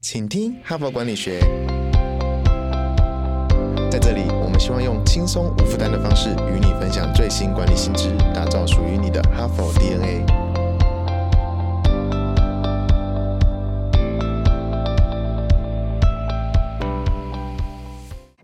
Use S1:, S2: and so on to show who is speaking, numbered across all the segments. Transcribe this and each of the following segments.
S1: 请听哈佛管理学。在这里，我们希望用轻松无负担的方式与你分享最新管理新知，打造属于你的哈佛 DNA。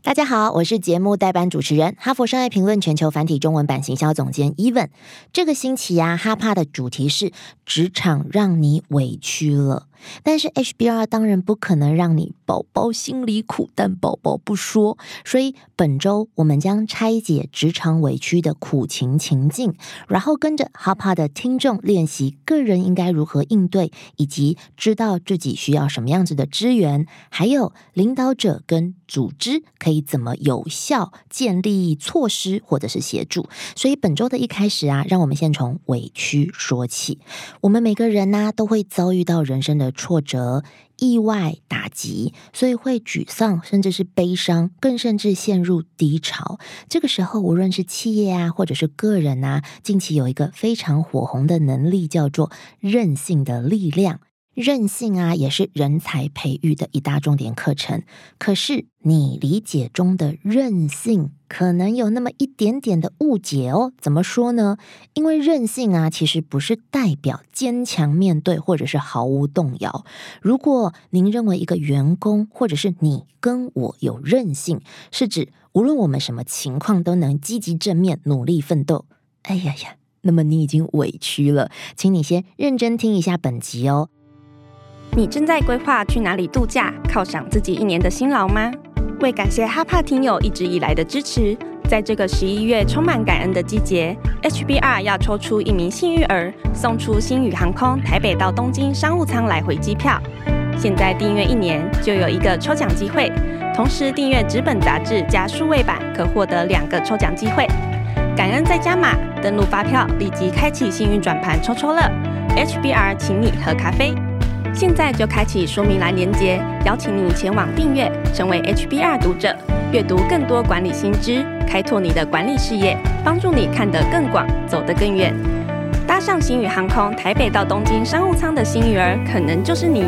S2: 大家好，我是节目代班主持人，哈佛商业评论全球繁体中文版行销总监 Even。这个星期呀，哈帕的主题是职场让你委屈了。但是 HBR 当然不可能让你宝宝心里苦，但宝宝不说。所以本周我们将拆解职场委屈的苦情情境，然后跟着哈帕的听众练习个人应该如何应对，以及知道自己需要什么样子的资源，还有领导者跟组织可以怎么有效建立措施或者是协助。所以本周的一开始啊，让我们先从委屈说起。我们每个人呢都会遭遇到人生的。的挫折、意外打击，所以会沮丧，甚至是悲伤，更甚至陷入低潮。这个时候，无论是企业啊，或者是个人啊，近期有一个非常火红的能力，叫做韧性的力量。韧性啊，也是人才培育的一大重点课程。可是，你理解中的韧性，可能有那么一点点的误解哦。怎么说呢？因为任性啊，其实不是代表坚强面对，或者是毫无动摇。如果您认为一个员工，或者是你跟我有韧性，是指无论我们什么情况都能积极正面、努力奋斗。哎呀呀，那么你已经委屈了，请你先认真听一下本集哦。
S3: 你正在规划去哪里度假，犒赏自己一年的辛劳吗？为感谢哈帕听友一直以来的支持，在这个十一月充满感恩的季节，HBR 要抽出一名幸运儿，送出星宇航空台北到东京商务舱来回机票。现在订阅一年就有一个抽奖机会，同时订阅纸本杂志加数位版可获得两个抽奖机会。感恩再加码，登录发票立即开启幸运转盘抽抽乐，HBR 请你喝咖啡。现在就开启说明栏连接，邀请你前往订阅，成为 HBR 读者，阅读更多管理新知，开拓你的管理事业，帮助你看得更广，走得更远。搭上星宇航空台北到东京商务舱的新鱼儿，可能就是你。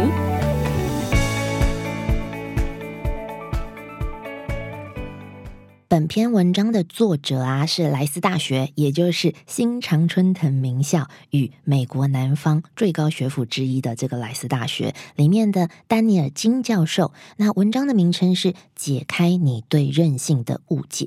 S2: 本篇文章的作者啊是莱斯大学，也就是新常春藤名校与美国南方最高学府之一的这个莱斯大学里面的丹尼尔金教授。那文章的名称是《解开你对任性的误解》。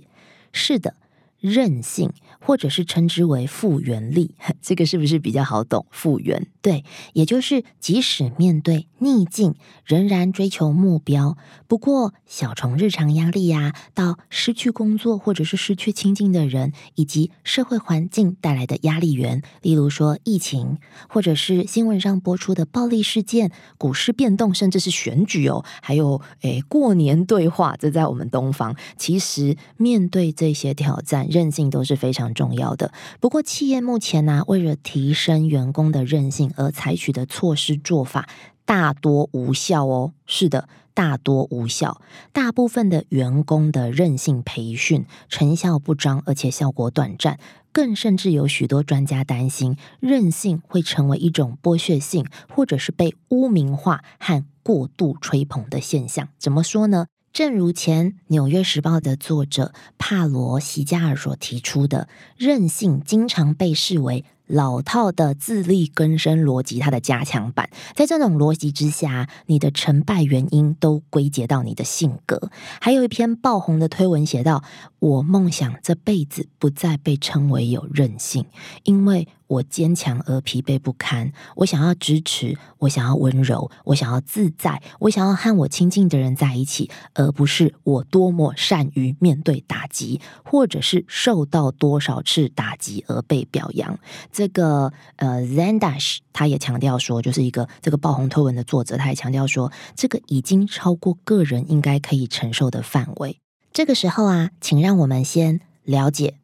S2: 是的。韧性，或者是称之为复原力，这个是不是比较好懂？复原，对，也就是即使面对逆境，仍然追求目标。不过，小从日常压力呀，到失去工作或者是失去亲近的人，以及社会环境带来的压力源，例如说疫情，或者是新闻上播出的暴力事件、股市变动，甚至是选举哦，还有诶过年对话，这在我们东方，其实面对这些挑战。韧性都是非常重要的。不过，企业目前呢，为了提升员工的韧性而采取的措施做法，大多无效哦。是的，大多无效。大部分的员工的韧性培训成效不彰，而且效果短暂。更甚至有许多专家担心，韧性会成为一种剥削性，或者是被污名化和过度吹捧的现象。怎么说呢？正如前《纽约时报》的作者帕罗席加尔所提出的，韧性经常被视为。老套的自力更生逻辑，它的加强版，在这种逻辑之下，你的成败原因都归结到你的性格。还有一篇爆红的推文写道：“我梦想这辈子不再被称为有韧性，因为我坚强而疲惫不堪。我想要支持，我想要温柔，我想要自在，我想要和我亲近的人在一起，而不是我多么善于面对打击，或者是受到多少次打击而被表扬。”这个呃，Zendash 他也强调说，就是一个这个爆红推文的作者，他也强调说，这个已经超过个人应该可以承受的范围。这个时候啊，请让我们先了解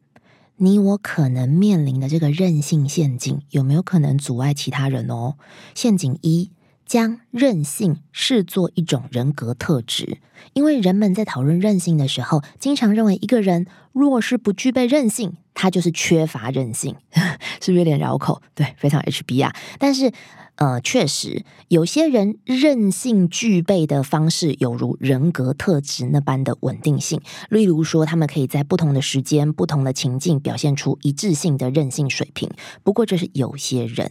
S2: 你我可能面临的这个任性陷阱，有没有可能阻碍其他人哦？陷阱一。将任性视作一种人格特质，因为人们在讨论任性的时候，经常认为一个人若是不具备任性，他就是缺乏任性，是不是有点绕口？对，非常 HB 啊。但是呃，确实有些人韧性具备的方式，有如人格特质那般的稳定性。例如说，他们可以在不同的时间、不同的情境表现出一致性的韧性水平。不过，这是有些人。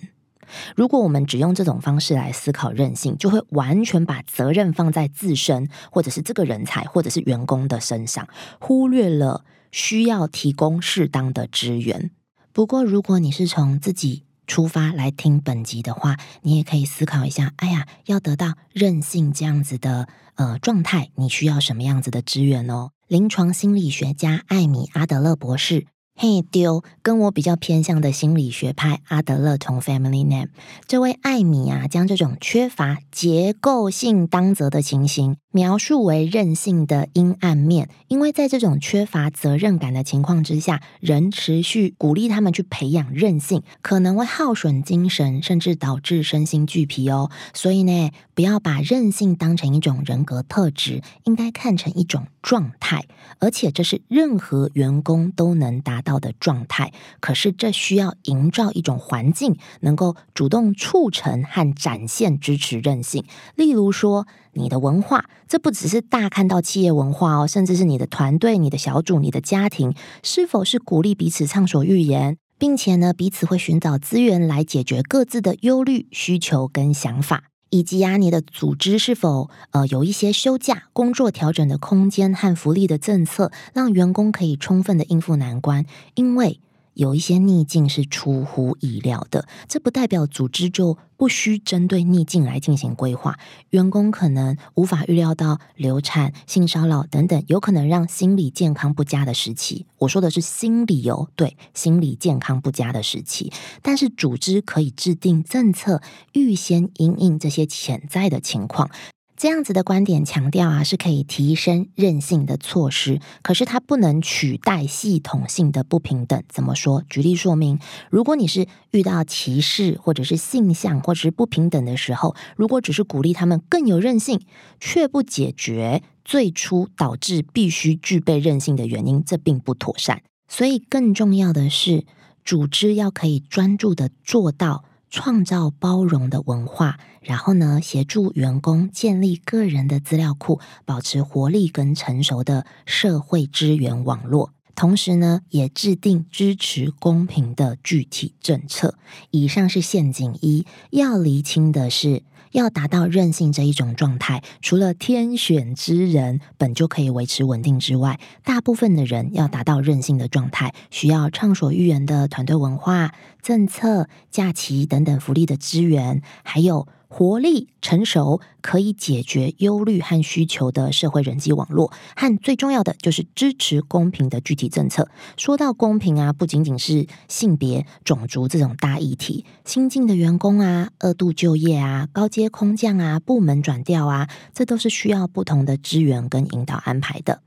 S2: 如果我们只用这种方式来思考韧性，就会完全把责任放在自身，或者是这个人才，或者是员工的身上，忽略了需要提供适当的支援。不过，如果你是从自己出发来听本集的话，你也可以思考一下：哎呀，要得到任性这样子的呃状态，你需要什么样子的资源哦？临床心理学家艾米阿德勒博士。嘿丢，跟我比较偏向的心理学派阿德勒同 family name，这位艾米啊，将这种缺乏结构性当责的情形描述为任性的阴暗面。因为在这种缺乏责任感的情况之下，人持续鼓励他们去培养任性，可能会耗损精神，甚至导致身心俱疲哦。所以呢，不要把任性当成一种人格特质，应该看成一种状态，而且这是任何员工都能达。到的状态，可是这需要营造一种环境，能够主动促成和展现支持韧性。例如说，你的文化，这不只是大看到企业文化哦，甚至是你的团队、你的小组、你的家庭，是否是鼓励彼此畅所欲言，并且呢，彼此会寻找资源来解决各自的忧虑、需求跟想法。以及啊，你的组织是否呃有一些休假、工作调整的空间和福利的政策，让员工可以充分的应付难关？因为有一些逆境是出乎意料的，这不代表组织就不需针对逆境来进行规划。员工可能无法预料到流产、性骚扰等等，有可能让心理健康不佳的时期。我说的是心理哦，对，心理健康不佳的时期。但是组织可以制定政策，预先应应这些潜在的情况。这样子的观点强调啊，是可以提升韧性的措施，可是它不能取代系统性的不平等。怎么说？举例说明：如果你是遇到歧视，或者是性向，或者是不平等的时候，如果只是鼓励他们更有韧性，却不解决最初导致必须具备韧性的原因，这并不妥善。所以，更重要的是，组织要可以专注的做到。创造包容的文化，然后呢，协助员工建立个人的资料库，保持活力跟成熟的社会资源网络。同时呢，也制定支持公平的具体政策。以上是陷阱一，要厘清的是。要达到韧性这一种状态，除了天选之人本就可以维持稳定之外，大部分的人要达到韧性的状态，需要畅所欲言的团队文化、政策、假期等等福利的资源，还有。活力成熟，可以解决忧虑和需求的社会人际网络，和最重要的就是支持公平的具体政策。说到公平啊，不仅仅是性别、种族这种大议题，新进的员工啊，二度就业啊，高阶空降啊，部门转调啊，这都是需要不同的资源跟引导安排的。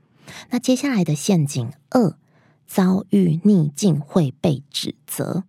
S2: 那接下来的陷阱二，遭遇逆境会被指责。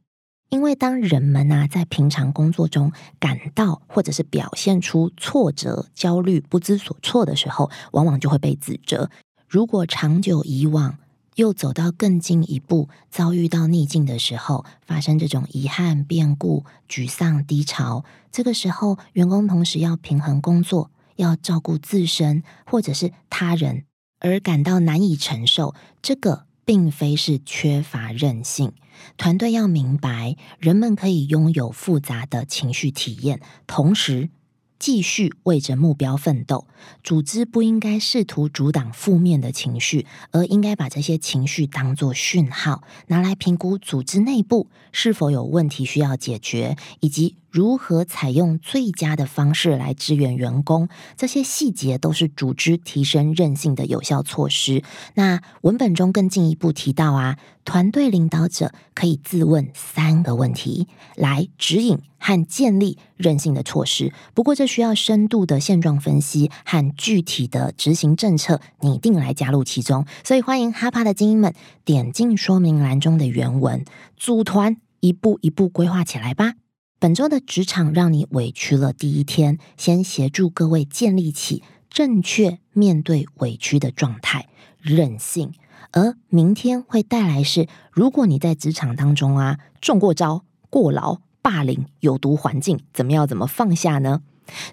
S2: 因为当人们啊在平常工作中感到或者是表现出挫折、焦虑、不知所措的时候，往往就会被指责。如果长久以往，又走到更进一步，遭遇到逆境的时候，发生这种遗憾、变故、沮丧、低潮，这个时候，员工同时要平衡工作，要照顾自身或者是他人，而感到难以承受，这个。并非是缺乏韧性，团队要明白，人们可以拥有复杂的情绪体验，同时。继续为着目标奋斗，组织不应该试图阻挡负面的情绪，而应该把这些情绪当作讯号，拿来评估组织内部是否有问题需要解决，以及如何采用最佳的方式来支援员工。这些细节都是组织提升韧性的有效措施。那文本中更进一步提到啊，团队领导者可以自问三个问题，来指引。和建立韧性的措施，不过这需要深度的现状分析和具体的执行政策拟定来加入其中。所以欢迎哈帕的精英们点进说明栏中的原文，组团一步一步规划起来吧。本周的职场让你委屈了第一天，先协助各位建立起正确面对委屈的状态，任性。而明天会带来是，如果你在职场当中啊中过招、过劳。霸凌、有毒环境，怎么样怎么放下呢？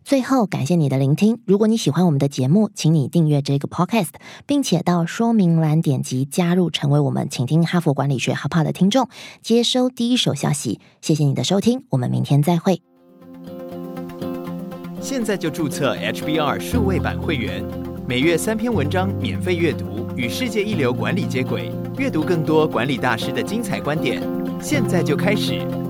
S2: 最后，感谢你的聆听。如果你喜欢我们的节目，请你订阅这个 podcast，并且到说明栏点击加入，成为我们请听哈佛管理学 HAPA 的听众，接收第一手消息。谢谢你的收听，我们明天再会。
S4: 现在就注册 HBR 数位版会员，每月三篇文章免费阅读，与世界一流管理接轨，阅读更多管理大师的精彩观点。现在就开始。